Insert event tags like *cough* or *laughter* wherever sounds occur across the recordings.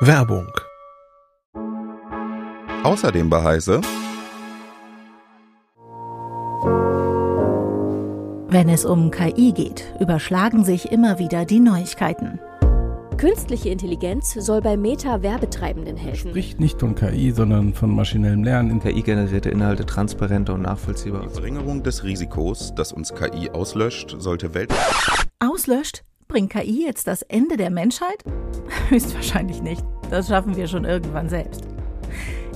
Werbung Außerdem bei Heise. Wenn es um KI geht, überschlagen sich immer wieder die Neuigkeiten. Künstliche Intelligenz soll bei Meta-Werbetreibenden helfen. Spricht nicht von KI, sondern von maschinellem Lernen. KI-generierte Inhalte transparenter und nachvollziehbar. Die Verringerung des Risikos, dass uns KI auslöscht, sollte weltweit. Auslöscht? Bringt KI jetzt das Ende der Menschheit? *laughs* Höchstwahrscheinlich nicht. Das schaffen wir schon irgendwann selbst.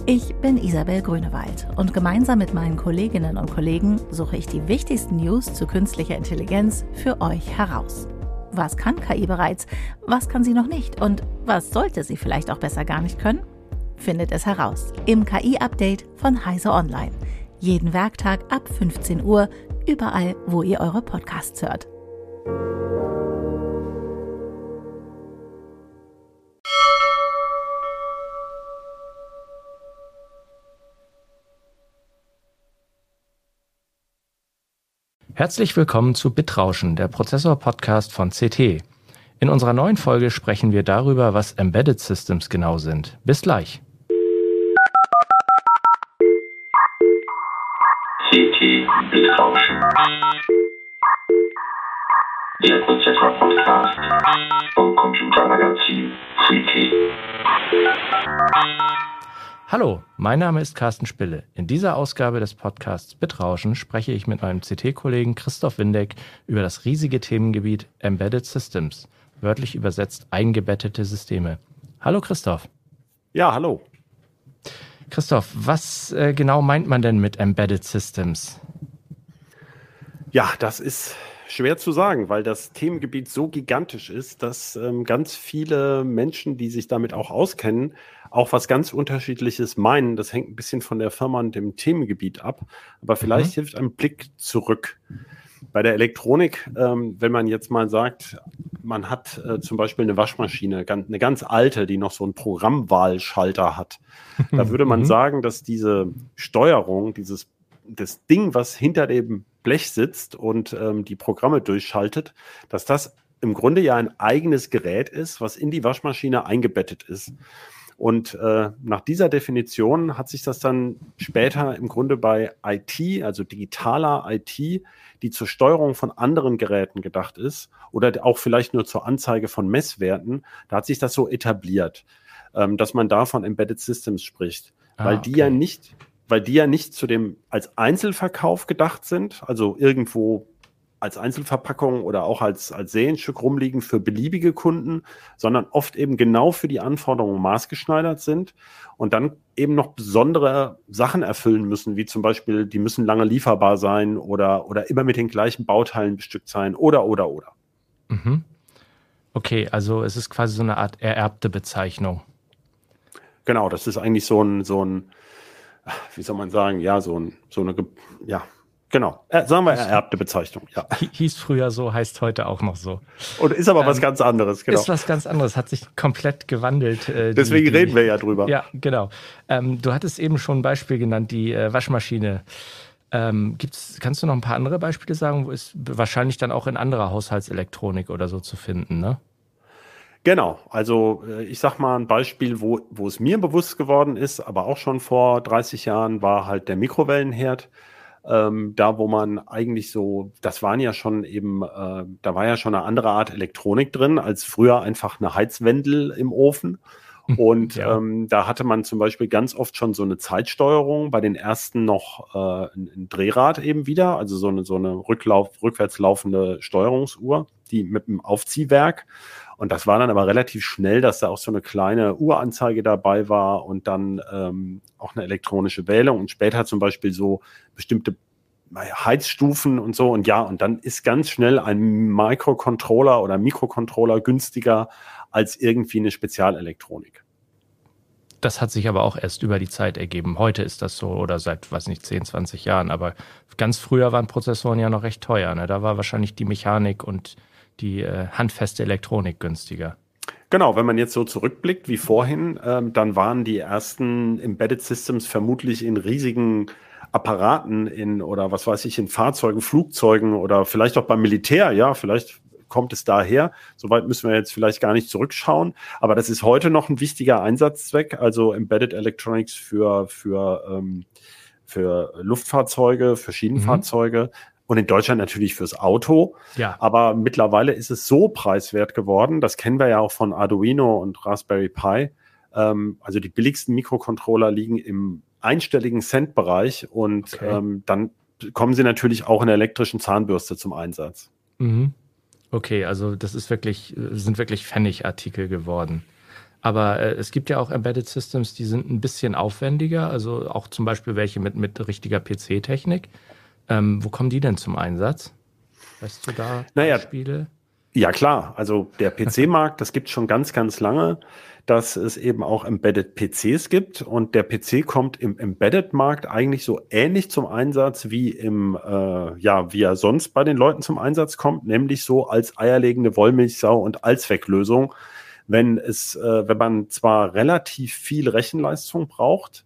Ich bin Isabel Grünewald und gemeinsam mit meinen Kolleginnen und Kollegen suche ich die wichtigsten News zu künstlicher Intelligenz für euch heraus. Was kann KI bereits? Was kann sie noch nicht? Und was sollte sie vielleicht auch besser gar nicht können? Findet es heraus im KI-Update von Heise Online. Jeden Werktag ab 15 Uhr, überall, wo ihr eure Podcasts hört. Herzlich willkommen zu Bitrauschen, der Prozessor-Podcast von CT. In unserer neuen Folge sprechen wir darüber, was Embedded Systems genau sind. Bis gleich. CT Bitrauschen. Der Prozessor-Podcast vom Computermagazin CT. Hallo, mein Name ist Carsten Spille. In dieser Ausgabe des Podcasts Bitrauschen spreche ich mit meinem CT-Kollegen Christoph Windeck über das riesige Themengebiet Embedded Systems, wörtlich übersetzt eingebettete Systeme. Hallo Christoph. Ja, hallo. Christoph, was äh, genau meint man denn mit Embedded Systems? Ja, das ist schwer zu sagen, weil das Themengebiet so gigantisch ist, dass ähm, ganz viele Menschen, die sich damit auch auskennen, auch was ganz Unterschiedliches meinen. Das hängt ein bisschen von der Firma und dem Themengebiet ab. Aber vielleicht mhm. hilft ein Blick zurück. Bei der Elektronik, ähm, wenn man jetzt mal sagt, man hat äh, zum Beispiel eine Waschmaschine, ganz, eine ganz alte, die noch so einen Programmwahlschalter hat, da *laughs* würde man mhm. sagen, dass diese Steuerung, dieses das Ding, was hinter dem Blech sitzt und ähm, die Programme durchschaltet, dass das im Grunde ja ein eigenes Gerät ist, was in die Waschmaschine eingebettet ist. Und äh, nach dieser Definition hat sich das dann später im Grunde bei IT, also digitaler IT, die zur Steuerung von anderen Geräten gedacht ist oder auch vielleicht nur zur Anzeige von Messwerten, da hat sich das so etabliert, ähm, dass man da von Embedded Systems spricht, ah, weil die ja nicht, weil die ja nicht zu dem als Einzelverkauf gedacht sind, also irgendwo als Einzelverpackung oder auch als, als Serienstück rumliegen für beliebige Kunden, sondern oft eben genau für die Anforderungen maßgeschneidert sind und dann eben noch besondere Sachen erfüllen müssen, wie zum Beispiel, die müssen lange lieferbar sein oder, oder immer mit den gleichen Bauteilen bestückt sein oder, oder, oder. Mhm. Okay, also es ist quasi so eine Art ererbte Bezeichnung. Genau, das ist eigentlich so ein, so ein, wie soll man sagen, ja, so, ein, so eine, ja, Genau, äh, sagen wir ererbte Bezeichnung, ja. *laughs* Hieß früher so, heißt heute auch noch so. Und ist aber ähm, was ganz anderes, genau. Ist was ganz anderes, hat sich komplett gewandelt. Äh, Deswegen die, reden wir ja drüber. Ja, genau. Ähm, du hattest eben schon ein Beispiel genannt, die äh, Waschmaschine. Ähm, gibt's, kannst du noch ein paar andere Beispiele sagen? Wo ist wahrscheinlich dann auch in anderer Haushaltselektronik oder so zu finden, ne? Genau, also äh, ich sag mal ein Beispiel, wo, wo es mir bewusst geworden ist, aber auch schon vor 30 Jahren, war halt der Mikrowellenherd ähm, da wo man eigentlich so, das waren ja schon eben, äh, da war ja schon eine andere Art Elektronik drin, als früher einfach eine Heizwendel im Ofen. *laughs* Und ja. ähm, da hatte man zum Beispiel ganz oft schon so eine Zeitsteuerung, bei den ersten noch äh, ein, ein Drehrad eben wieder, also so eine, so eine Rücklauf, rückwärts laufende Steuerungsuhr, die mit einem Aufziehwerk. Und das war dann aber relativ schnell, dass da auch so eine kleine Uhranzeige dabei war und dann ähm, auch eine elektronische Wählung und später zum Beispiel so bestimmte Heizstufen und so. Und ja, und dann ist ganz schnell ein Microcontroller oder Mikrocontroller günstiger als irgendwie eine Spezialelektronik. Das hat sich aber auch erst über die Zeit ergeben. Heute ist das so oder seit, weiß nicht, 10, 20 Jahren. Aber ganz früher waren Prozessoren ja noch recht teuer. Ne? Da war wahrscheinlich die Mechanik und die äh, handfeste Elektronik günstiger. Genau, wenn man jetzt so zurückblickt wie vorhin, ähm, dann waren die ersten Embedded Systems vermutlich in riesigen Apparaten in oder was weiß ich, in Fahrzeugen, Flugzeugen oder vielleicht auch beim Militär, ja, vielleicht kommt es daher? Soweit müssen wir jetzt vielleicht gar nicht zurückschauen. Aber das ist heute noch ein wichtiger Einsatzzweck, also Embedded Electronics für, für, ähm, für Luftfahrzeuge, für Schienenfahrzeuge. Und in Deutschland natürlich fürs Auto. Ja. Aber mittlerweile ist es so preiswert geworden, das kennen wir ja auch von Arduino und Raspberry Pi. Ähm, also die billigsten Mikrocontroller liegen im einstelligen Cent-Bereich und Okay. ähm, dann kommen sie natürlich auch in der elektrischen Zahnbürste zum Einsatz. Mhm. Okay, also das ist wirklich, äh, sind wirklich Pfennigartikel geworden. Aber äh, es gibt ja auch Embedded Systems, die sind ein bisschen aufwendiger, also auch zum Beispiel welche mit, mit richtiger PC-Technik. Ähm, wo kommen die denn zum Einsatz? Weißt du da Naja, Beispiele? Ja, klar. Also der *laughs* PC-Markt, das gibt schon ganz, ganz lange, dass es eben auch Embedded PCs gibt. Und der PC kommt im Embedded-Markt eigentlich so ähnlich zum Einsatz wie im, äh, ja, wie er sonst bei den Leuten zum Einsatz kommt, nämlich so als eierlegende Wollmilchsau und Allzwecklösung. Wenn es, äh, wenn man zwar relativ viel Rechenleistung braucht,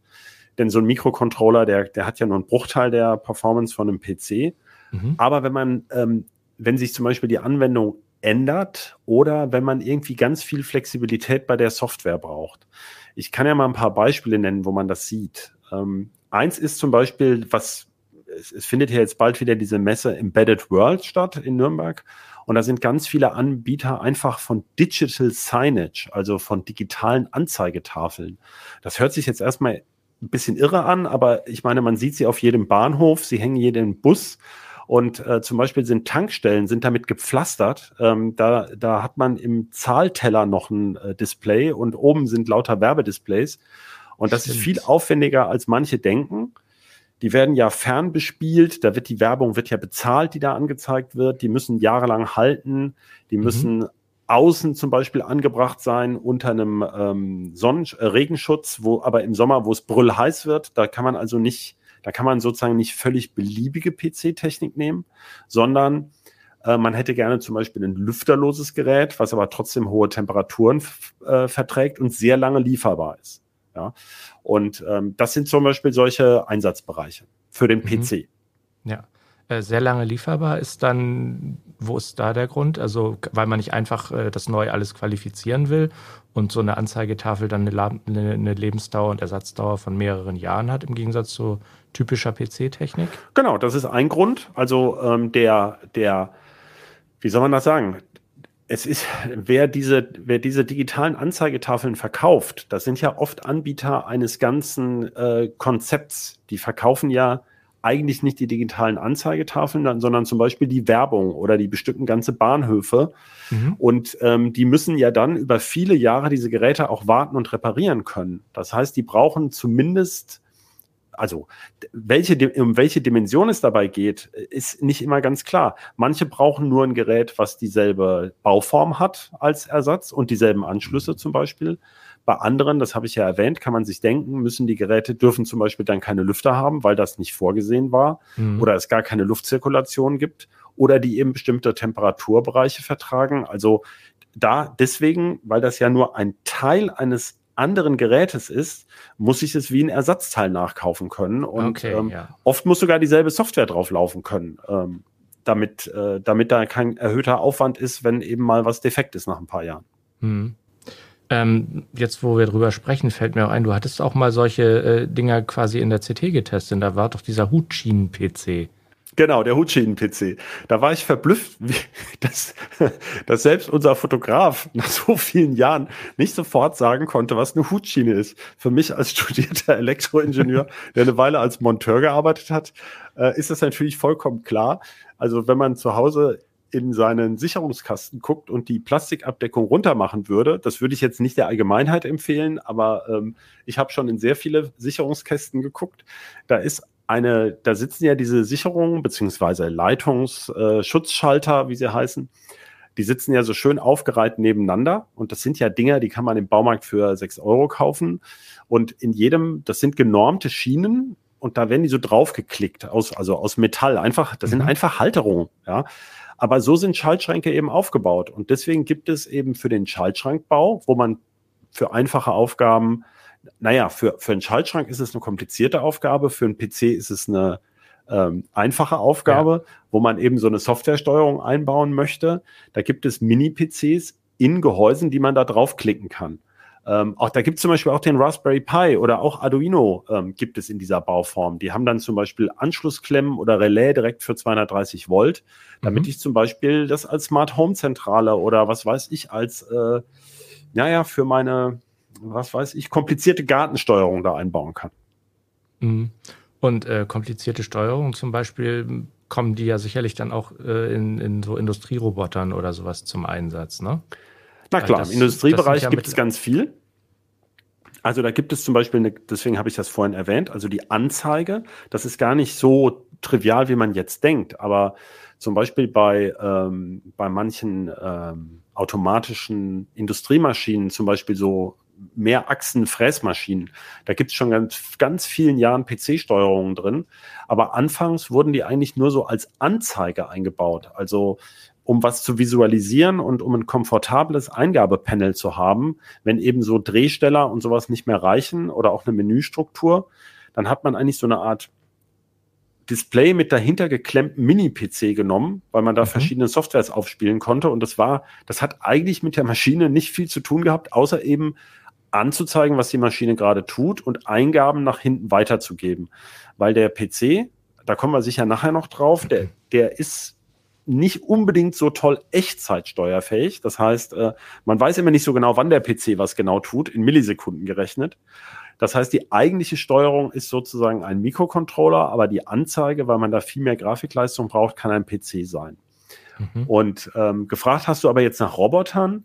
denn so ein Mikrocontroller, der, der hat ja nur einen Bruchteil der Performance von einem PC. Mhm. Aber wenn man, ähm, wenn sich zum Beispiel die Anwendung ändert oder wenn man irgendwie ganz viel Flexibilität bei der Software braucht. Ich kann ja mal ein paar Beispiele nennen, wo man das sieht. Ähm, eins ist zum Beispiel, was es, es findet ja jetzt bald wieder diese Messe Embedded World statt in Nürnberg. Und da sind ganz viele Anbieter einfach von Digital Signage, also von digitalen Anzeigetafeln. Das hört sich jetzt erstmal ein bisschen irre an, aber ich meine, man sieht sie auf jedem Bahnhof, sie hängen jeden Bus und äh, zum Beispiel sind Tankstellen sind damit gepflastert. Ähm, da, da hat man im Zahlteller noch ein äh, Display und oben sind lauter Werbedisplays. Und das ist Stimmt. viel aufwendiger, als manche denken. Die werden ja fernbespielt, da wird die Werbung wird ja bezahlt, die da angezeigt wird. Die müssen jahrelang halten, die Mhm. müssen außen zum Beispiel angebracht sein unter einem ähm, Sonnen äh, Regenschutz, wo aber im Sommer, wo es brüllheiß wird, da kann man also nicht, da kann man sozusagen nicht völlig beliebige PC-Technik nehmen, sondern äh, man hätte gerne zum Beispiel ein lüfterloses Gerät, was aber trotzdem hohe Temperaturen äh, verträgt und sehr lange lieferbar ist. Ja, und ähm, das sind zum Beispiel solche Einsatzbereiche für den Mhm. PC. Ja. Äh, Sehr lange lieferbar ist dann, wo ist da der Grund? Also, weil man nicht einfach äh, das neu alles qualifizieren will und so eine Anzeigetafel dann eine, eine Lebensdauer und Ersatzdauer von mehreren Jahren hat, im Gegensatz zu typischer PC-Technik. Genau, das ist ein Grund. Also ähm, der, der, wie soll man das sagen? Es ist, wer diese, wer diese digitalen Anzeigetafeln verkauft, das sind ja oft Anbieter eines ganzen äh, Konzepts. Die verkaufen ja eigentlich nicht die digitalen Anzeigetafeln, sondern zum Beispiel die Werbung oder die bestücken ganze Bahnhöfe. Und ähm, die müssen ja dann über viele Jahre diese Geräte auch warten und reparieren können. Das heißt, die brauchen zumindest, also welche, um welche Dimension es dabei geht, ist nicht immer ganz klar. Manche brauchen nur ein Gerät, was dieselbe Bauform hat als Ersatz und dieselben Anschlüsse zum Beispiel. Bei anderen, das habe ich ja erwähnt, kann man sich denken, müssen die Geräte, dürfen zum Beispiel dann keine Lüfter haben, weil das nicht vorgesehen war Mhm. oder es gar keine Luftzirkulation gibt oder die eben bestimmte Temperaturbereiche vertragen. Also da deswegen, weil das ja nur ein Teil eines anderen Gerätes ist, muss ich es wie ein Ersatzteil nachkaufen können. Und okay, ähm, ja. oft muss sogar dieselbe Software drauf laufen können, ähm, damit, äh, damit da kein erhöhter Aufwand ist, wenn eben mal was defekt ist nach ein paar Jahren. Mhm. Ähm, jetzt, wo wir drüber sprechen, fällt mir auch ein, du hattest auch mal solche äh, Dinger quasi in der CT getestet. Da war doch dieser Hutschienen-PC. Genau, der Hutschienen-PC. Da war ich verblüfft, wie, *laughs* dass, dass selbst unser Fotograf nach so vielen Jahren nicht sofort sagen konnte, was eine Hutschiene ist. Für mich als *laughs* studierter Elektroingenieur, der eine Weile als Monteur gearbeitet hat, äh, ist das natürlich vollkommen klar. Also wenn man zu Hause in seinen Sicherungskasten guckt und die Plastikabdeckung runtermachen würde, das würde ich jetzt nicht der Allgemeinheit empfehlen, aber ähm, ich habe schon in sehr viele Sicherungskästen geguckt. Da ist eine, da sitzen ja diese Sicherungen beziehungsweise Leitungsschutzschalter, äh, wie sie heißen. Die sitzen ja so schön aufgereiht nebeneinander und das sind ja Dinger, die kann man im Baumarkt für sechs Euro kaufen. Und in jedem, das sind genormte Schienen und da werden die so draufgeklickt aus, also aus Metall. Einfach, das sind Mhm. einfach Halterungen, ja. Aber so sind Schaltschränke eben aufgebaut. Und deswegen gibt es eben für den Schaltschrankbau, wo man für einfache Aufgaben, naja, für, für einen Schaltschrank ist es eine komplizierte Aufgabe, für einen PC ist es eine, ähm, einfache Aufgabe, ja. wo man eben so eine Softwaresteuerung einbauen möchte. Da gibt es Mini-PCs in Gehäusen, die man da draufklicken kann. Ähm, auch da gibt es zum Beispiel auch den Raspberry Pi oder auch Arduino ähm, gibt es in dieser Bauform. Die haben dann zum Beispiel Anschlussklemmen oder Relais direkt für 230 Volt, damit mhm. ich zum Beispiel das als Smart Home Zentrale oder was weiß ich als, äh, naja, für meine, was weiß ich, komplizierte Gartensteuerung da einbauen kann. Mhm. Und äh, komplizierte Steuerung zum Beispiel kommen die ja sicherlich dann auch äh, in, in so Industrierobotern oder sowas zum Einsatz, ne? Na klar, das, im Industriebereich ja gibt es ganz viel. Also da gibt es zum Beispiel, eine, deswegen habe ich das vorhin erwähnt, also die Anzeige, das ist gar nicht so trivial, wie man jetzt denkt, aber zum Beispiel bei, ähm, bei manchen ähm, automatischen Industriemaschinen, zum Beispiel so Mehrachsen-Fräsmaschinen. Da gibt es schon ganz, ganz vielen Jahren PC-Steuerungen drin. Aber anfangs wurden die eigentlich nur so als Anzeige eingebaut. Also um was zu visualisieren und um ein komfortables Eingabepanel zu haben, wenn eben so Drehsteller und sowas nicht mehr reichen oder auch eine Menüstruktur, dann hat man eigentlich so eine Art Display mit dahinter geklemmten Mini-PC genommen, weil man da mhm. verschiedene Softwares aufspielen konnte. Und das war, das hat eigentlich mit der Maschine nicht viel zu tun gehabt, außer eben anzuzeigen, was die Maschine gerade tut und Eingaben nach hinten weiterzugeben. Weil der PC, da kommen wir sicher nachher noch drauf, der, der ist nicht unbedingt so toll echtzeitsteuerfähig. Das heißt, äh, man weiß immer nicht so genau, wann der PC was genau tut, in Millisekunden gerechnet. Das heißt, die eigentliche Steuerung ist sozusagen ein Mikrocontroller, aber die Anzeige, weil man da viel mehr Grafikleistung braucht, kann ein PC sein. Mhm. Und ähm, gefragt hast du aber jetzt nach Robotern.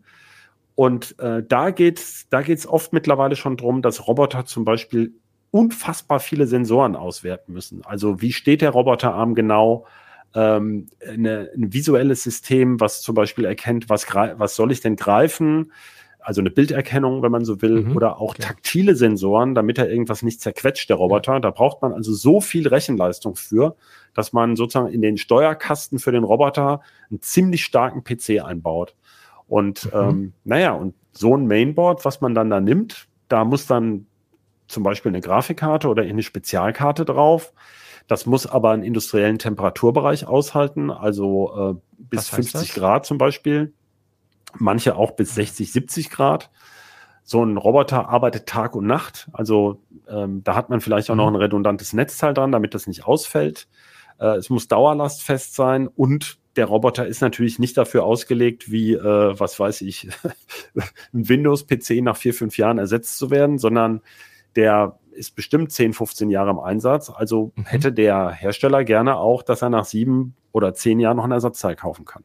Und äh, da geht es da geht's oft mittlerweile schon drum, dass Roboter zum Beispiel unfassbar viele Sensoren auswerten müssen. Also wie steht der Roboterarm genau? Ähm, eine, ein visuelles System, was zum Beispiel erkennt, was, was soll ich denn greifen? Also eine Bilderkennung, wenn man so will, mhm, oder auch taktile Sensoren, damit er irgendwas nicht zerquetscht, der Roboter. Da braucht man also so viel Rechenleistung für, dass man sozusagen in den Steuerkasten für den Roboter einen ziemlich starken PC einbaut. Und mhm. ähm, naja, und so ein Mainboard, was man dann da nimmt, da muss dann zum Beispiel eine Grafikkarte oder eine Spezialkarte drauf. Das muss aber einen industriellen Temperaturbereich aushalten, also äh, bis 50 das? Grad zum Beispiel. Manche auch bis 60, 70 Grad. So ein Roboter arbeitet Tag und Nacht. Also ähm, da hat man vielleicht auch noch mhm. ein redundantes Netzteil dran, damit das nicht ausfällt. Äh, es muss dauerlastfest sein und der Roboter ist natürlich nicht dafür ausgelegt, wie, äh, was weiß ich, *laughs* ein Windows-PC nach vier, fünf Jahren ersetzt zu werden, sondern der ist bestimmt 10, 15 Jahre im Einsatz. Also mhm. hätte der Hersteller gerne auch, dass er nach sieben oder zehn Jahren noch ein Ersatzteil kaufen kann.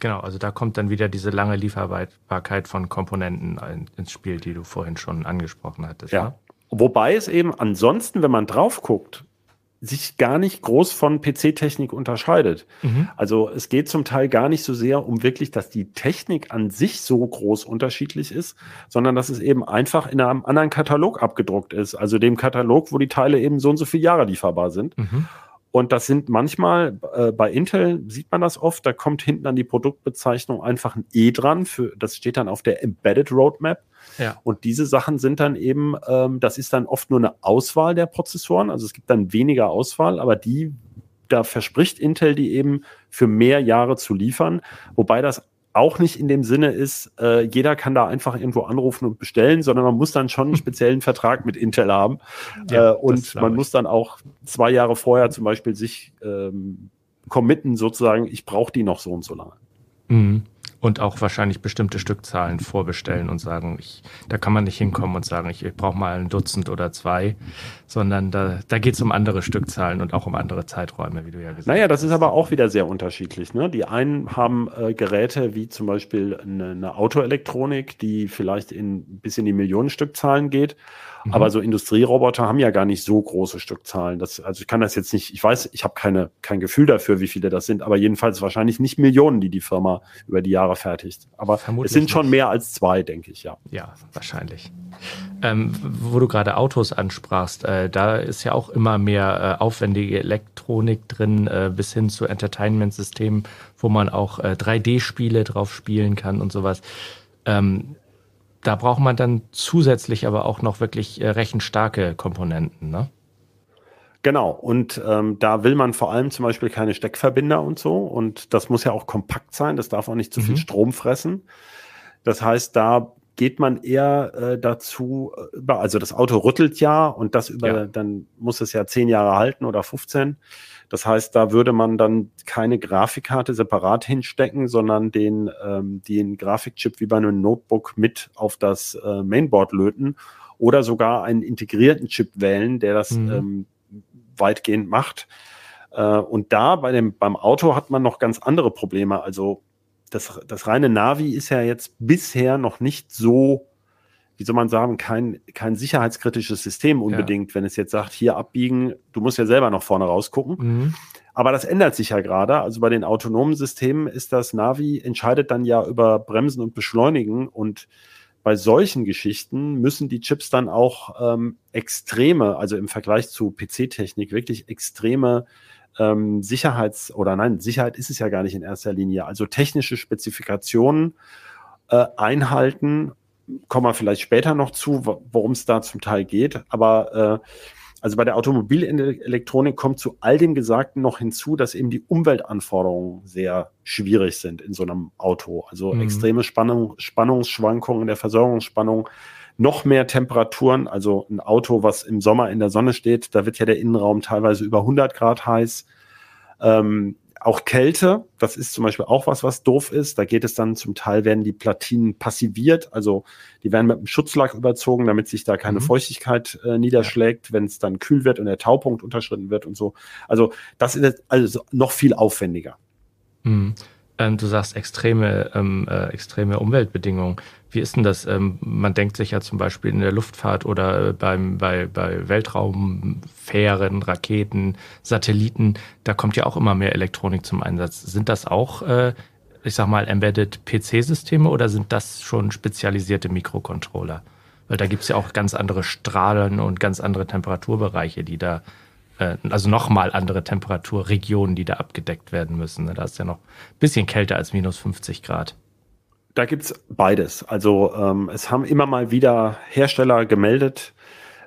Genau, also da kommt dann wieder diese lange Lieferbarkeit von Komponenten ins Spiel, die du vorhin schon angesprochen hattest. Ja. Ne? Wobei es eben ansonsten, wenn man drauf guckt, sich gar nicht groß von PC-Technik unterscheidet. Mhm. Also es geht zum Teil gar nicht so sehr um wirklich, dass die Technik an sich so groß unterschiedlich ist, sondern dass es eben einfach in einem anderen Katalog abgedruckt ist. Also dem Katalog, wo die Teile eben so und so viele Jahre lieferbar sind. Mhm. Und das sind manchmal, äh, bei Intel sieht man das oft, da kommt hinten an die Produktbezeichnung einfach ein E dran, für, das steht dann auf der Embedded Roadmap. Ja. Und diese Sachen sind dann eben, ähm, das ist dann oft nur eine Auswahl der Prozessoren. Also es gibt dann weniger Auswahl, aber die, da verspricht Intel die eben für mehr Jahre zu liefern. Wobei das auch nicht in dem Sinne ist, äh, jeder kann da einfach irgendwo anrufen und bestellen, sondern man muss dann schon einen *laughs* speziellen Vertrag mit Intel haben. Ja, äh, und man ich. muss dann auch zwei Jahre vorher zum Beispiel sich ähm, committen, sozusagen, ich brauche die noch so und so lange. Mhm und auch wahrscheinlich bestimmte Stückzahlen vorbestellen und sagen, ich, da kann man nicht hinkommen und sagen, ich, ich brauche mal ein Dutzend oder zwei, sondern da, da geht es um andere Stückzahlen und auch um andere Zeiträume, wie du ja gesagt hast. Naja, das ist aber auch wieder sehr unterschiedlich. Ne? Die einen haben äh, Geräte wie zum Beispiel eine, eine Autoelektronik, die vielleicht in, bis in die Millionenstückzahlen geht Mhm. Aber so Industrieroboter haben ja gar nicht so große Stückzahlen. Das, also ich kann das jetzt nicht, ich weiß, ich habe keine, kein Gefühl dafür, wie viele das sind, aber jedenfalls wahrscheinlich nicht Millionen, die die Firma über die Jahre fertigt. Aber Vermutlich es sind schon mehr als zwei, denke ich, ja. Ja, wahrscheinlich. Ähm, wo du gerade Autos ansprachst, äh, da ist ja auch immer mehr äh, aufwendige Elektronik drin, äh, bis hin zu Entertainment-Systemen, wo man auch 3D-Spiele äh, drauf spielen kann und sowas. Ähm, da braucht man dann zusätzlich aber auch noch wirklich äh, rechenstarke Komponenten, ne? Genau, und ähm, da will man vor allem zum Beispiel keine Steckverbinder und so. Und das muss ja auch kompakt sein, das darf auch nicht zu viel Mhm. Strom fressen. Das heißt, da geht man eher äh, dazu, äh, über, also das Auto rüttelt ja und das über, Ja. dann muss es ja zehn Jahre halten oder 15. Das heißt, da würde man dann keine Grafikkarte separat hinstecken, sondern den, ähm, den Grafikchip wie bei einem Notebook mit auf das äh, Mainboard löten oder sogar einen integrierten Chip wählen, der das Mhm. ähm, weitgehend macht. Äh, und da bei dem, beim Auto hat man noch ganz andere Probleme. Also das, das reine Navi ist ja jetzt bisher noch nicht so, wie soll man sagen, kein, kein sicherheitskritisches System unbedingt, wenn es jetzt sagt, hier abbiegen, du musst ja selber nach vorne rausgucken. Mhm. Aber das ändert sich ja gerade. Also bei den autonomen Systemen ist das Navi, entscheidet dann ja über Bremsen und Beschleunigen. Und bei solchen Geschichten müssen die Chips dann auch ähm, extreme, also im Vergleich zu PC-Technik, wirklich extreme ähm, Sicherheits- oder nein, Sicherheit ist es ja gar nicht in erster Linie. Also technische Spezifikationen äh, einhalten, kommen wir vielleicht später noch zu, wo- worum es da zum Teil geht. Aber äh, also bei der Automobilelektronik kommt zu all dem Gesagten noch hinzu, dass eben die Umweltanforderungen sehr schwierig sind in so einem Auto. Also Mhm. extreme Spannung, Spannungsschwankungen der Versorgungsspannung, noch mehr Temperaturen. Also ein Auto, was im Sommer in der Sonne steht, da wird ja der Innenraum teilweise über 100 Grad heiß. Ähm, auch Kälte, das ist zum Beispiel auch was, was doof ist. Da geht es dann zum Teil, werden die Platinen passiviert, also die werden mit einem Schutzlack überzogen, damit sich da keine Mhm. Feuchtigkeit äh, niederschlägt, wenn es dann kühl wird und der Taupunkt unterschritten wird und so. Also das ist also noch viel aufwendiger. Mhm. Ähm, du sagst extreme, ähm, äh, extreme Umweltbedingungen. Wie ist denn das? Ähm, man denkt sich ja zum Beispiel in der Luftfahrt oder äh, beim, bei, bei Weltraumfähren, Raketen, Satelliten, da kommt ja auch immer mehr Elektronik zum Einsatz. Sind das auch, äh, ich sag mal, embedded PC-Systeme oder sind das schon spezialisierte Mikrocontroller? Weil da gibt's ja auch ganz andere Strahlen und ganz andere Temperaturbereiche, die da also nochmal andere Temperaturregionen, die da abgedeckt werden müssen. Da ist ja noch ein bisschen kälter als minus 50 Grad. Da gibt's beides. Also ähm, es haben immer mal wieder Hersteller gemeldet,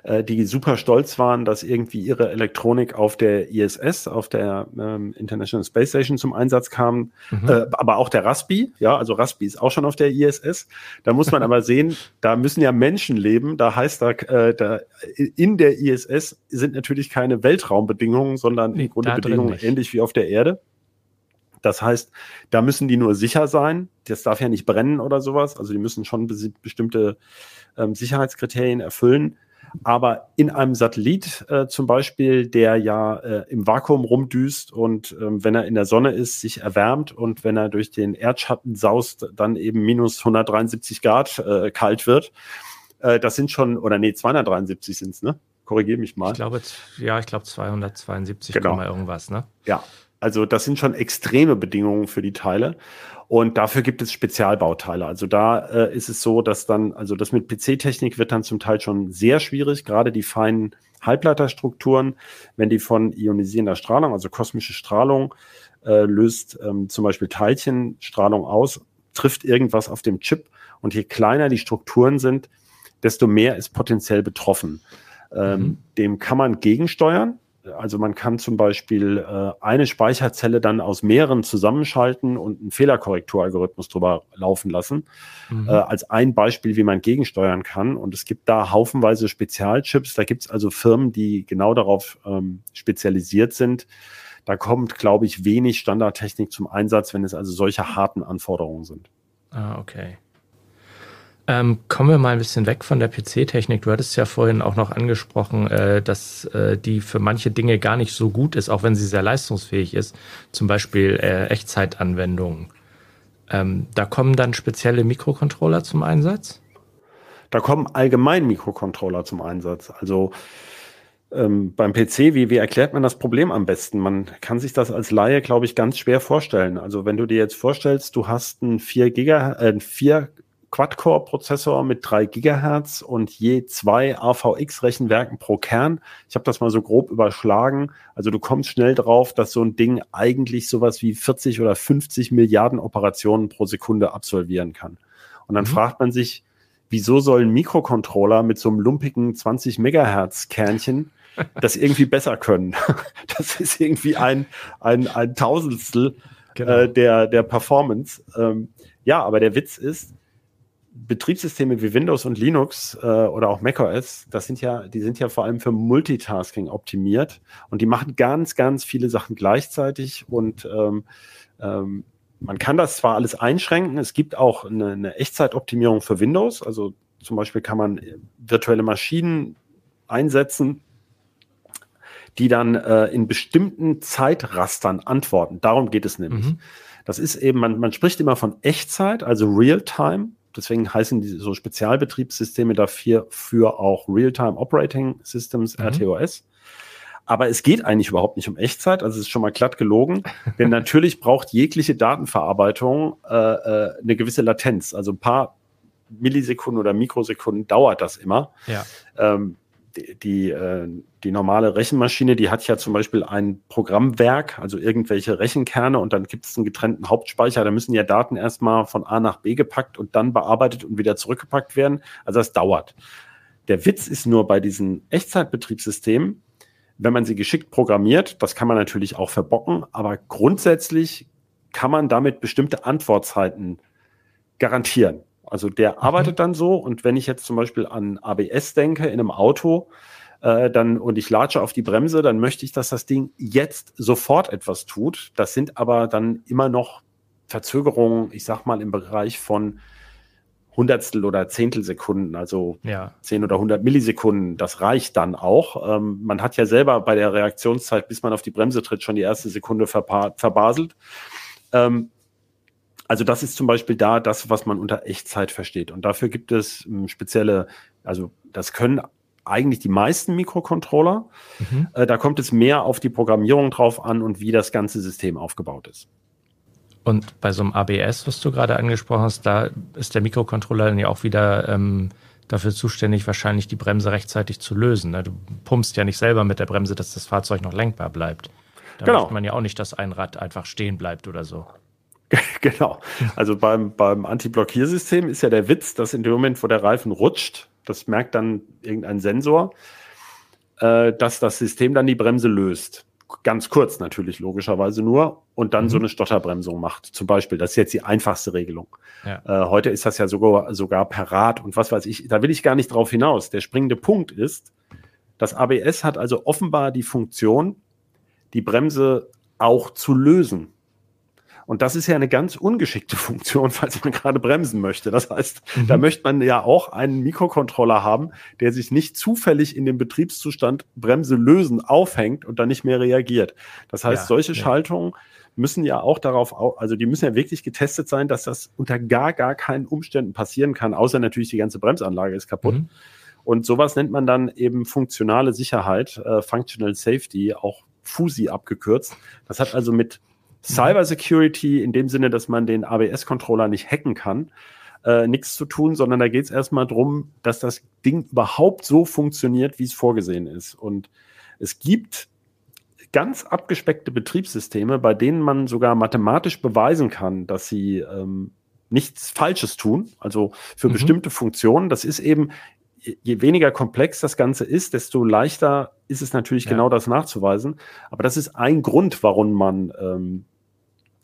äh, die super stolz waren, dass irgendwie ihre Elektronik auf der ISS, auf der ähm, International Space Station zum Einsatz kam. Mhm. Äh, aber auch der Raspi, ja, also Raspi ist auch schon auf der ISS. Da muss man *laughs* aber sehen, da müssen ja Menschen leben. Da heißt da, äh, da in der ISS sind natürlich keine Weltraumbedingungen, sondern Nee, im Grunde da drin Bedingungen nicht. ähnlich wie auf der Erde. Das heißt, da müssen die nur sicher sein. Das darf ja nicht brennen oder sowas. Also die müssen schon bestimmte ähm, Sicherheitskriterien erfüllen. Aber in einem Satellit äh, zum Beispiel, der ja äh, im Vakuum rumdüst und ähm, wenn er in der Sonne ist, sich erwärmt und wenn er durch den Erdschatten saust, dann eben minus 173 Grad äh, kalt wird. Äh, das sind schon, oder nee, 273 sind's, ne? Korrigiere mich mal. Ich glaube, ja, ich glaube 272, Genau. Irgendwas, ne? Ja, also das sind schon extreme Bedingungen für die Teile. Und dafür gibt es Spezialbauteile. Also da äh, ist es so, dass dann, also das mit PC-Technik wird dann zum Teil schon sehr schwierig, gerade die feinen Halbleiterstrukturen, wenn die von ionisierender Strahlung, also kosmische Strahlung, äh, löst ähm, zum Beispiel Teilchenstrahlung aus, trifft irgendwas auf dem Chip und je kleiner die Strukturen sind, desto mehr ist potenziell betroffen. Ähm, Mhm. Dem kann man gegensteuern. Also man kann zum Beispiel äh, eine Speicherzelle dann aus mehreren zusammenschalten und einen Fehlerkorrekturalgorithmus drüber laufen lassen, Mhm. äh, als ein Beispiel, wie man gegensteuern kann. Und es gibt da haufenweise Spezialchips. Da gibt es also Firmen, die genau darauf ähm, spezialisiert sind. Da kommt, glaube ich, wenig Standardtechnik zum Einsatz, wenn es also solche harten Anforderungen sind. Ah, okay. Ähm, kommen wir mal ein bisschen weg von der PC-Technik. Du hattest ja vorhin auch noch angesprochen, äh, dass äh, die für manche Dinge gar nicht so gut ist, auch wenn sie sehr leistungsfähig ist. Zum Beispiel äh, Echtzeitanwendungen. Ähm, da kommen dann spezielle Mikrocontroller zum Einsatz. Da kommen allgemein Mikrocontroller zum Einsatz. Also ähm, beim PC, wie, wie erklärt man das Problem am besten? Man kann sich das als Laie, glaube ich, ganz schwer vorstellen. Also wenn du dir jetzt vorstellst, du hast einen 4 Giga, äh, einen 4 Quad-Core-Prozessor mit 3 Gigahertz und je zwei AVX-Rechenwerken pro Kern. Ich habe das mal so grob überschlagen. Also du kommst schnell drauf, dass so ein Ding eigentlich sowas wie 40 oder 50 Milliarden Operationen pro Sekunde absolvieren kann. Und dann Mhm. fragt man sich, wieso soll ein Mikrocontroller mit so einem lumpigen 20 Megahertz Kernchen *laughs* das irgendwie besser können. *laughs* Das ist irgendwie ein, ein, ein Tausendstel Genau. äh, der, der Performance. Ähm, ja, aber der Witz ist, Betriebssysteme wie Windows und Linux äh, oder auch macOS, das sind ja, die sind ja vor allem für Multitasking optimiert und die machen ganz, ganz viele Sachen gleichzeitig und ähm, ähm, man kann das zwar alles einschränken, es gibt auch eine, eine Echtzeitoptimierung für Windows, also zum Beispiel kann man äh, virtuelle Maschinen einsetzen, die dann äh, in bestimmten Zeitrastern antworten. Darum geht es nämlich. Mhm. Das ist eben, man, man spricht immer von Echtzeit, also Real-Time. Deswegen heißen die so Spezialbetriebssysteme dafür für auch Real-Time Operating Systems, Mhm. RTOS. Aber es geht eigentlich überhaupt nicht um Echtzeit, also es ist schon mal glatt gelogen, *laughs* denn natürlich braucht jegliche Datenverarbeitung äh, äh, eine gewisse Latenz. Also ein paar Millisekunden oder Mikrosekunden dauert das immer. Ja. Ähm, die, die, äh, die normale Rechenmaschine, die hat ja zum Beispiel ein Programmwerk, also irgendwelche Rechenkerne und dann gibt es einen getrennten Hauptspeicher. Da müssen ja Daten erstmal von A nach B gepackt und dann bearbeitet und wieder zurückgepackt werden. Also das dauert. Der Witz ist nur bei diesen Echtzeitbetriebssystemen, wenn man sie geschickt programmiert, das kann man natürlich auch verbocken, aber grundsätzlich kann man damit bestimmte Antwortzeiten garantieren. Also der arbeitet dann so und wenn ich jetzt zum Beispiel an ABS denke in einem Auto, äh, dann und ich latsche auf die Bremse, dann möchte ich, dass das Ding jetzt sofort etwas tut. Das sind aber dann immer noch Verzögerungen, ich sag mal im Bereich von Hundertstel oder Zehntelsekunden, also Ja. 10 oder 100 Millisekunden, das reicht dann auch. Ähm, man hat ja selber bei der Reaktionszeit, bis man auf die Bremse tritt, schon die erste Sekunde verbaselt. Ähm, also das ist zum Beispiel da das, was man unter Echtzeit versteht. Und dafür gibt es ähm, spezielle, also das können eigentlich die meisten Mikrocontroller. Mhm. Äh, da kommt es mehr auf die Programmierung drauf an und wie das ganze System aufgebaut ist. Und bei so einem ABS, was du gerade angesprochen hast, da ist der Mikrocontroller dann ja auch wieder ähm, dafür zuständig, wahrscheinlich die Bremse rechtzeitig zu lösen. Ne? Du pumpst ja nicht selber mit der Bremse, dass das Fahrzeug noch lenkbar bleibt. Da Genau. möchte man ja auch nicht, dass ein Rad einfach stehen bleibt oder so. *laughs* genau. Also beim, beim Anti-Blockiersystem ist ja der Witz, dass in dem Moment, wo der Reifen rutscht, das merkt dann irgendein Sensor, äh, dass das System dann die Bremse löst. Ganz kurz natürlich, logischerweise nur, und dann Mhm. so eine Stotterbremsung macht. Zum Beispiel, das ist jetzt die einfachste Regelung. Ja. Äh, heute ist das ja sogar, sogar per Rad und was weiß ich. Da will ich gar nicht drauf hinaus. Der springende Punkt ist, das ABS hat also offenbar die Funktion, die Bremse auch zu lösen. Und das ist ja eine ganz ungeschickte *laughs* Funktion, falls man gerade bremsen möchte. Das heißt, da möchte man ja auch einen Mikrocontroller haben, der sich nicht zufällig in dem Betriebszustand Bremse lösen aufhängt und dann nicht mehr reagiert. Das heißt, Ja, solche ja. Schaltungen müssen ja auch darauf, au- also die müssen ja wirklich getestet sein, dass das unter gar, gar keinen Umständen passieren kann, außer natürlich die ganze Bremsanlage ist kaputt. Mhm. Und sowas nennt man dann eben funktionale Sicherheit, äh, Functional Safety, auch FUSI abgekürzt. Das hat also mit Cyber Security in dem Sinne, dass man den ABS-Controller nicht hacken kann, äh, nichts zu tun, sondern da geht es erstmal drum, dass das Ding überhaupt so funktioniert, wie es vorgesehen ist. Und es gibt ganz abgespeckte Betriebssysteme, bei denen man sogar mathematisch beweisen kann, dass sie ähm, nichts Falsches tun, also für Mhm. bestimmte Funktionen. Das ist eben, je- weniger komplex das Ganze ist, desto leichter ist es natürlich Ja. genau das nachzuweisen. Aber das ist ein Grund, warum man, ähm,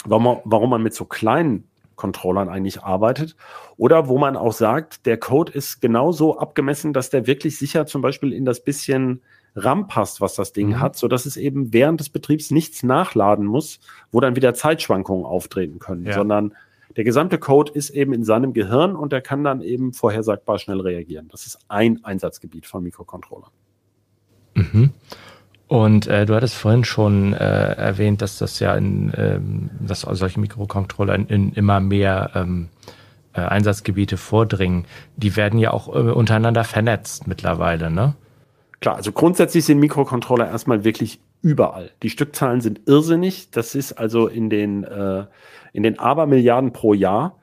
warum, man- warum man mit so kleinen Controllern eigentlich arbeitet. Oder wo man auch sagt, der Code ist genauso abgemessen, dass der wirklich sicher zum Beispiel in das bisschen RAM passt, was das Ding Mhm. hat, so dass es eben während des Betriebs nichts nachladen muss, wo dann wieder Zeitschwankungen auftreten können, Ja. sondern der gesamte Code ist eben in seinem Gehirn und der kann dann eben vorhersagbar schnell reagieren. Das ist ein Einsatzgebiet von Mikrocontrollern. Mhm. Und äh, du hattest vorhin schon äh, erwähnt, dass das ja in, ähm, dass solche Mikrocontroller in, in immer mehr ähm, äh, Einsatzgebiete vordringen. Die werden ja auch äh, untereinander vernetzt mittlerweile, ne? Klar, also grundsätzlich sind Mikrocontroller erstmal wirklich überall. Die Stückzahlen sind irrsinnig. Das ist also in den, äh, in den Abermilliarden pro Jahr.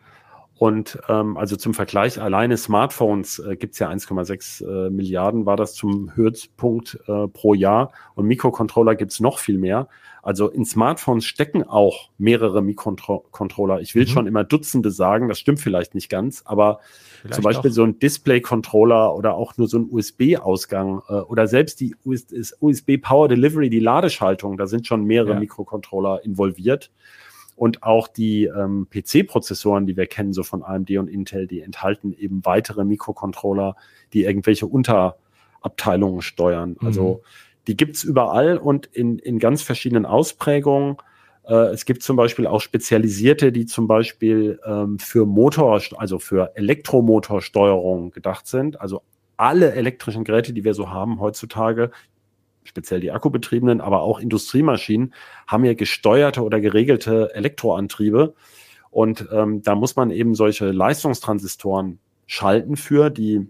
Und ähm, also zum Vergleich, alleine Smartphones äh, gibt es ja 1,6 äh, Milliarden, war das zum Höchstpunkt äh, pro Jahr. Und Mikrocontroller gibt es noch viel mehr. Also in Smartphones stecken auch mehrere Mikrocontroller. Ich will mhm. schon immer Dutzende sagen, das stimmt vielleicht nicht ganz, aber vielleicht zum Beispiel auch. so ein Display-Controller oder auch nur so ein USB-Ausgang äh, oder selbst die US USB Power Delivery, die Ladeschaltung, da sind schon mehrere ja. Mikrocontroller involviert. Und auch die ähm, PC-Prozessoren, die wir kennen, so von AMD und Intel, die enthalten eben weitere Mikrocontroller, die irgendwelche Unterabteilungen steuern. Mhm. Also die gibt's überall und in, in ganz verschiedenen Ausprägungen. Äh, es gibt zum Beispiel auch spezialisierte, die zum Beispiel ähm, für Motor, also für Elektromotorsteuerung gedacht sind. Also alle elektrischen Geräte, die wir so haben heutzutage, speziell die akkubetriebenen, aber auch Industriemaschinen, haben ja gesteuerte oder geregelte Elektroantriebe. Und ähm, da muss man eben solche Leistungstransistoren schalten für die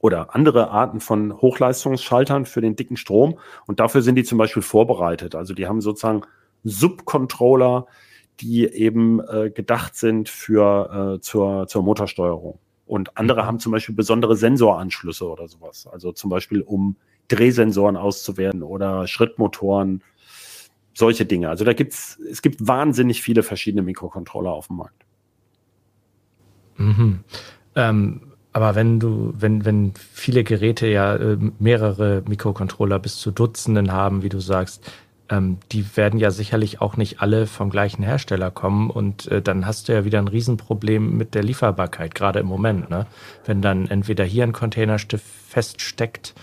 oder andere Arten von Hochleistungsschaltern für den dicken Strom. Und dafür sind die zum Beispiel vorbereitet. Also die haben sozusagen Subcontroller, die eben äh, gedacht sind für äh, zur, zur Motorsteuerung. Und andere mhm. haben zum Beispiel besondere Sensoranschlüsse oder sowas. Also zum Beispiel um Drehsensoren auszuwerten oder Schrittmotoren, solche Dinge. Also da gibt's, es gibt wahnsinnig viele verschiedene Mikrocontroller auf dem Markt. Mhm. Ähm, aber wenn du, wenn, wenn viele Geräte ja äh, mehrere Mikrocontroller bis zu Dutzenden haben, wie du sagst, ähm, die werden ja sicherlich auch nicht alle vom gleichen Hersteller kommen und äh, dann hast du ja wieder ein Riesenproblem mit der Lieferbarkeit, gerade im Moment, ne? Wenn dann entweder hier ein Containerstift feststeckt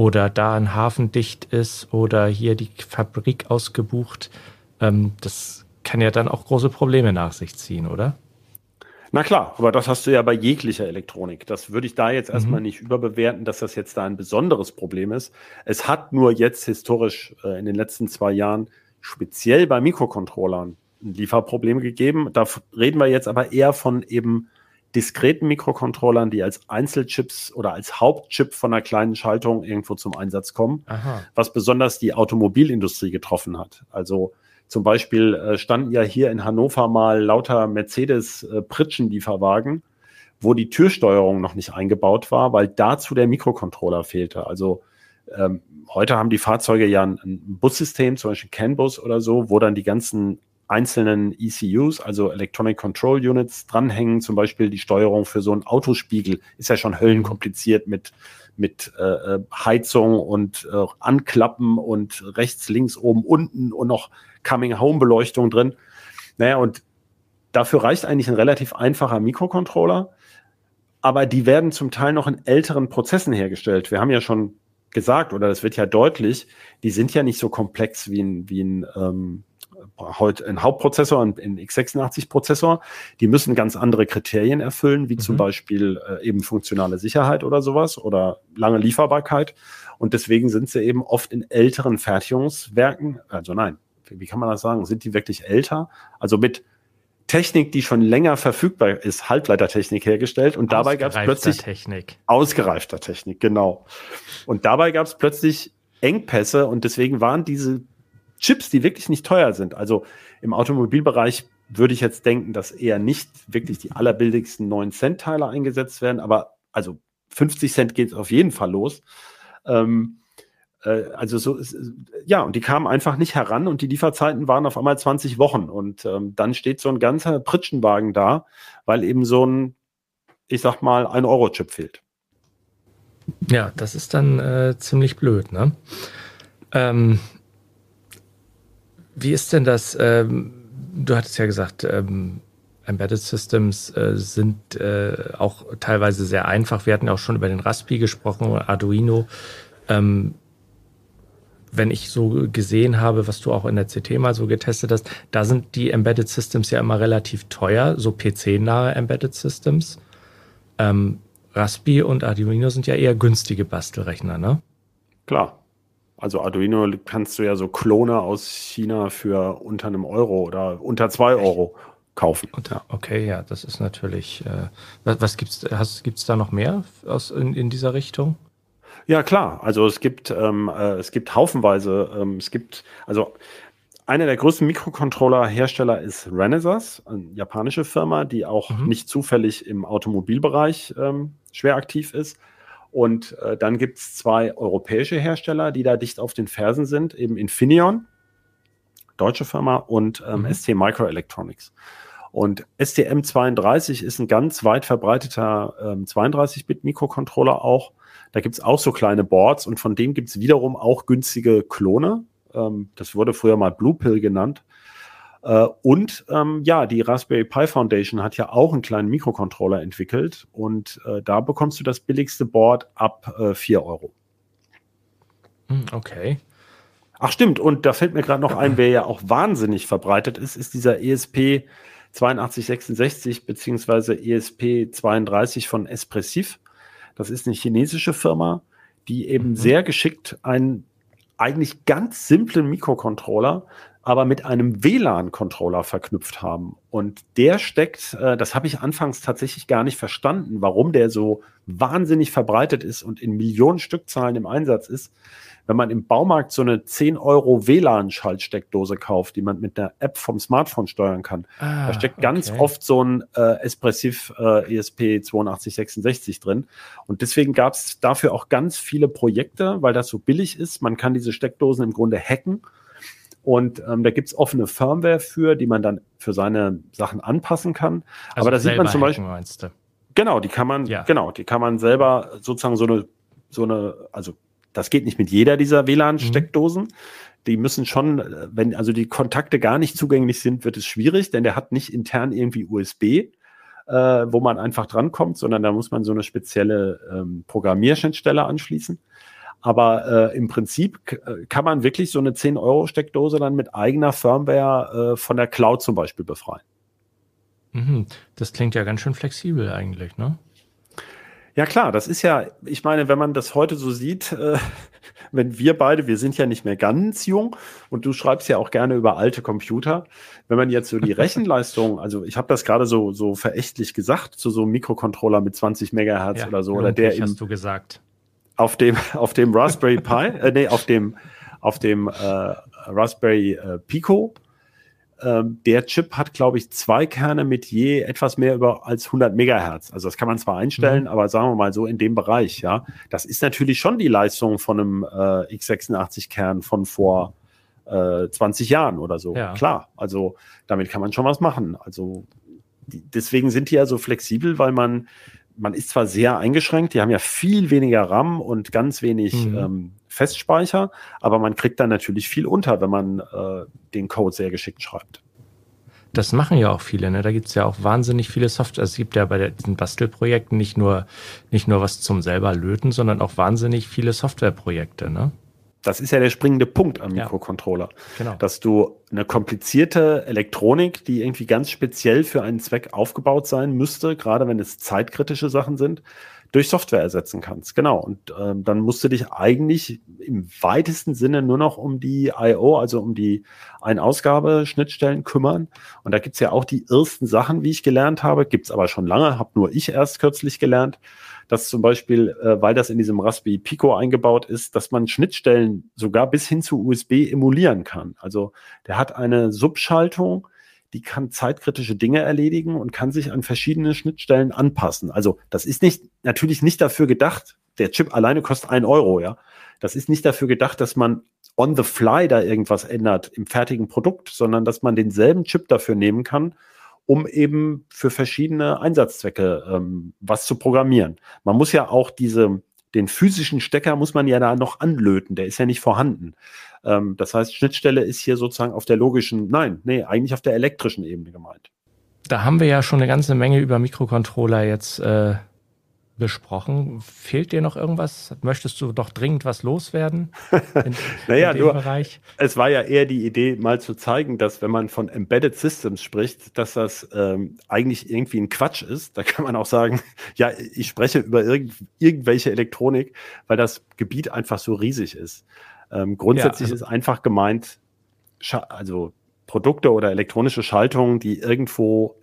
oder da ein Hafen dicht ist oder hier die Fabrik ausgebucht, ähm, das kann ja dann auch große Probleme nach sich ziehen, oder? Na klar, aber das hast du ja bei jeglicher Elektronik. Das würde ich da jetzt erstmal mhm. nicht überbewerten, dass das jetzt da ein besonderes Problem ist. Es hat nur jetzt historisch äh, in den letzten zwei Jahren speziell bei Mikrocontrollern ein Lieferproblem gegeben. Da reden wir jetzt aber eher von eben diskreten Mikrocontrollern, die als Einzelchips oder als Hauptchip von einer kleinen Schaltung irgendwo zum Einsatz kommen, Aha. was besonders die Automobilindustrie getroffen hat. Also zum Beispiel äh, standen ja hier in Hannover mal lauter Mercedes-Pritschen-Lieferwagen, wo die Türsteuerung noch nicht eingebaut war, weil dazu der Mikrocontroller fehlte. Also ähm, heute haben die Fahrzeuge ja ein, ein Bussystem, zum Beispiel CAN-Bus oder so, wo dann die ganzen einzelnen ECUs, also Electronic Control Units, dranhängen. Zum Beispiel die Steuerung für so einen Autospiegel ist ja schon höllenkompliziert mit, mit äh, äh, Heizung und äh, Anklappen und rechts, links, oben, unten und noch Coming-Home-Beleuchtung drin. Naja, und dafür reicht eigentlich ein relativ einfacher Mikrocontroller. Aber die werden zum Teil noch in älteren Prozessen hergestellt. Wir haben ja schon gesagt, oder das wird ja deutlich, die sind ja nicht so komplex wie ein, wie ein ähm, heute ein Hauptprozessor, ein, ein x86-Prozessor, die müssen ganz andere Kriterien erfüllen, wie mhm. zum Beispiel äh, eben funktionale Sicherheit oder sowas oder lange Lieferbarkeit. Und deswegen sind sie eben oft in älteren Fertigungswerken, also nein, wie kann man das sagen? Sind die wirklich älter? Also mit Technik, die schon länger verfügbar ist, Halbleitertechnik hergestellt und dabei gab es plötzlich Technik. ausgereifter Technik, genau. Und dabei gab es plötzlich Engpässe und deswegen waren diese Chips, die wirklich nicht teuer sind. Also im Automobilbereich würde ich jetzt denken, dass eher nicht wirklich die allerbilligsten 9 Cent Teile eingesetzt werden, aber also 50 Cent geht es auf jeden Fall los. Ähm, äh, also so, ja, und die kamen einfach nicht heran und die Lieferzeiten waren auf einmal 20 Wochen und ähm, dann steht so ein ganzer Pritschenwagen da, weil eben so ein, ich sag mal, ein Euro-Chip fehlt. Ja, das ist dann äh, ziemlich blöd, ne? Ähm, wie ist denn das? Ähm, du hattest ja gesagt, ähm, Embedded Systems äh, sind äh, auch teilweise sehr einfach. Wir hatten ja auch schon über den Raspi gesprochen, Arduino. Ähm, wenn ich so gesehen habe, was du auch in der CT mal so getestet hast, da sind die Embedded Systems ja immer relativ teuer, so PC-nahe Embedded Systems. Ähm, Raspi und Arduino sind ja eher günstige Bastelrechner, ne? Klar. Also Arduino kannst du ja so Klone aus China für unter einem Euro oder unter zwei Euro kaufen. Ja. Okay, ja, das ist natürlich. Äh, was, was gibt's? Hast, gibt's da noch mehr aus in, in dieser Richtung? Ja klar. Also es gibt ähm, äh, es gibt haufenweise. Ähm, es gibt also einer der größten Mikrocontroller-Hersteller ist Renesas, eine japanische Firma, die auch Mhm. nicht zufällig im Automobilbereich ähm, schwer aktiv ist. Und äh, dann gibt es zwei europäische Hersteller, die da dicht auf den Fersen sind, eben Infineon, deutsche Firma, und ähm, Mhm. ST Microelectronics. Und STM32 ist ein ganz weit verbreiteter ähm, 32-Bit-Mikrocontroller auch. Da gibt es auch so kleine Boards und von dem gibt es wiederum auch günstige Klone. Ähm, das wurde früher mal Blue Pill genannt. Äh, und ähm, ja, die Raspberry Pi Foundation hat ja auch einen kleinen Mikrocontroller entwickelt und äh, da bekommst du das billigste Board ab äh, 4 Euro. Hm, Okay. Ach stimmt, und da fällt mir gerade noch ein, *clears throat* wer ja auch wahnsinnig verbreitet ist, ist dieser ESP 8266 beziehungsweise ESP 32 von Espressif. Das ist eine chinesische Firma, die eben Mhm. sehr geschickt einen eigentlich ganz simplen Mikrocontroller, aber mit einem WLAN-Controller verknüpft haben. Und der steckt, äh, das habe ich anfangs tatsächlich gar nicht verstanden, warum der so wahnsinnig verbreitet ist und in Millionen Stückzahlen im Einsatz ist. Wenn man im Baumarkt so eine 10 Euro WLAN-Schaltsteckdose kauft, die man mit einer App vom Smartphone steuern kann, Ah, da steckt ganz okay. oft so ein äh, Espressiv äh, ESP 8266 drin. Und deswegen gab es dafür auch ganz viele Projekte, weil das so billig ist. Man kann diese Steckdosen im Grunde hacken. Und ähm, da gibt es offene Firmware für, die man dann für seine Sachen anpassen kann. Also Aber da sieht man zum Beispiel? Genau, die kann man, Ja. genau, die kann man selber sozusagen so eine, so eine, also das geht nicht mit jeder dieser WLAN-Steckdosen. Die müssen schon, wenn also die Kontakte gar nicht zugänglich sind, wird es schwierig, denn der hat nicht intern irgendwie USB, äh, wo man einfach drankommt, sondern da muss man so eine spezielle ähm, Programmierschnittstelle anschließen. Aber äh, im Prinzip äh, kann man wirklich so eine 10-Euro-Steckdose dann mit eigener Firmware äh, von der Cloud zum Beispiel befreien. Mhm. Das klingt ja ganz schön flexibel eigentlich, ne? Ja klar, das ist ja, ich meine, wenn man das heute so sieht, äh, *laughs* wenn wir beide, wir sind ja nicht mehr ganz jung und du schreibst ja auch gerne über alte Computer. Wenn man jetzt so die *laughs* Rechenleistung, also ich habe das gerade so so verächtlich gesagt, zu so einem Mikrocontroller mit 20 Megahertz oder so oder der Jugendlich, im, hast du gesagt. Auf dem *laughs* auf dem Raspberry Pi, äh, nee, auf dem auf dem äh, Raspberry äh, Pico. Ähm, der Chip hat, glaube ich, zwei Kerne mit je etwas mehr über als 100 Megahertz. Also das kann man zwar einstellen, aber sagen wir mal so in dem Bereich, ja. Das ist natürlich schon die Leistung von einem äh, x86-Kern von vor äh, 20 Jahren oder so. Ja. Klar, also damit kann man schon was machen. Also die, deswegen sind die ja so flexibel, weil man man ist zwar sehr eingeschränkt, die haben ja viel weniger RAM und ganz wenig Mhm. ähm, Festspeicher, aber man kriegt dann natürlich viel unter, wenn man äh, den Code sehr geschickt schreibt. Das machen ja auch viele, ne? Da gibt's ja auch wahnsinnig viele Software. Es gibt ja bei der, diesen Bastelprojekten nicht nur, nicht nur was zum selber löten, sondern auch wahnsinnig viele Softwareprojekte, ne? Das ist ja der springende Punkt am Ja. Mikrocontroller, Genau. dass du eine komplizierte Elektronik, die irgendwie ganz speziell für einen Zweck aufgebaut sein müsste, gerade wenn es zeitkritische Sachen sind, durch Software ersetzen kannst. Genau. Und ähm, dann musst du dich eigentlich im weitesten Sinne nur noch um die I.O., also um die Ein-Ausgabe-Schnittstellen kümmern. Und da gibt's ja auch die ersten Sachen, wie ich gelernt habe, gibt's aber schon lange, habe nur ich erst kürzlich gelernt, dass zum Beispiel, äh, weil das in diesem Raspberry Pico eingebaut ist, dass man Schnittstellen sogar bis hin zu USB emulieren kann. Also der hat eine Subschaltung, die kann zeitkritische Dinge erledigen und kann sich an verschiedene Schnittstellen anpassen. Also das ist nicht natürlich nicht dafür gedacht. Der Chip alleine kostet ein Euro, ja. Das ist nicht dafür gedacht, dass man on the fly da irgendwas ändert im fertigen Produkt, sondern dass man denselben Chip dafür nehmen kann, um eben für verschiedene Einsatzzwecke ähm, was zu programmieren. Man muss ja auch diese, den physischen Stecker muss man ja da noch anlöten, der ist ja nicht vorhanden. Ähm, das heißt, Schnittstelle ist hier sozusagen auf der logischen, nein, nee, eigentlich auf der elektrischen Ebene gemeint. Da haben wir ja schon eine ganze Menge über Mikrocontroller jetzt äh, besprochen. Fehlt dir noch irgendwas? Möchtest du doch dringend was loswerden? *laughs* In, Naja, in nur- Bereich? Es war ja eher die Idee, mal zu zeigen, dass wenn man von Embedded Systems spricht, dass das ähm, eigentlich irgendwie ein Quatsch ist. Da kann man auch sagen, *laughs* ja, ich spreche über irgend, irgendwelche Elektronik, weil das Gebiet einfach so riesig ist. Ähm, grundsätzlich Ja, also- ist einfach gemeint, also Produkte oder elektronische Schaltungen, die irgendwo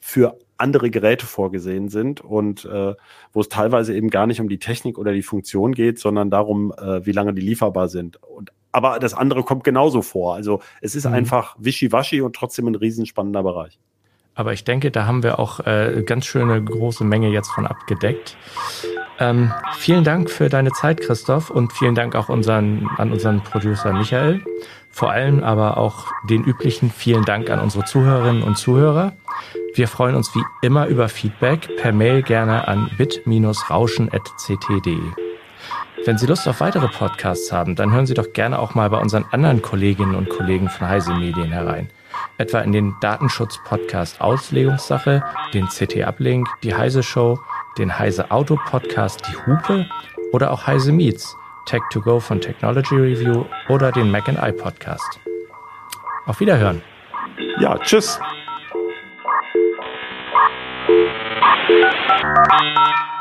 für andere Geräte vorgesehen sind und äh, wo es teilweise eben gar nicht um die Technik oder die Funktion geht, sondern darum, äh, wie lange die lieferbar sind. Und aber das andere kommt genauso vor. Also es ist mhm. einfach wischiwaschi und trotzdem ein riesenspannender Bereich. Aber ich denke, da haben wir auch äh, ganz schöne große Menge jetzt von abgedeckt. Ähm, vielen Dank für deine Zeit, Christoph, und vielen Dank auch unseren, an unseren Producer Michael. Vor allem aber auch den üblichen vielen Dank an unsere Zuhörerinnen und Zuhörer. Wir freuen uns wie immer über Feedback per Mail gerne an bit-rauschen.ct.de. Wenn Sie Lust auf weitere Podcasts haben, dann hören Sie doch gerne auch mal bei unseren anderen Kolleginnen und Kollegen von Heise Medien herein. Etwa in den Datenschutz-Podcast Auslegungssache, den CT-Uplink, die Heise Show, den Heise Auto Podcast Die Hupe oder auch Heise Meets, Tech 2 Go von Technology Review oder den Mac and I Podcast. Auf Wiederhören. Ja, tschüss. Thank you.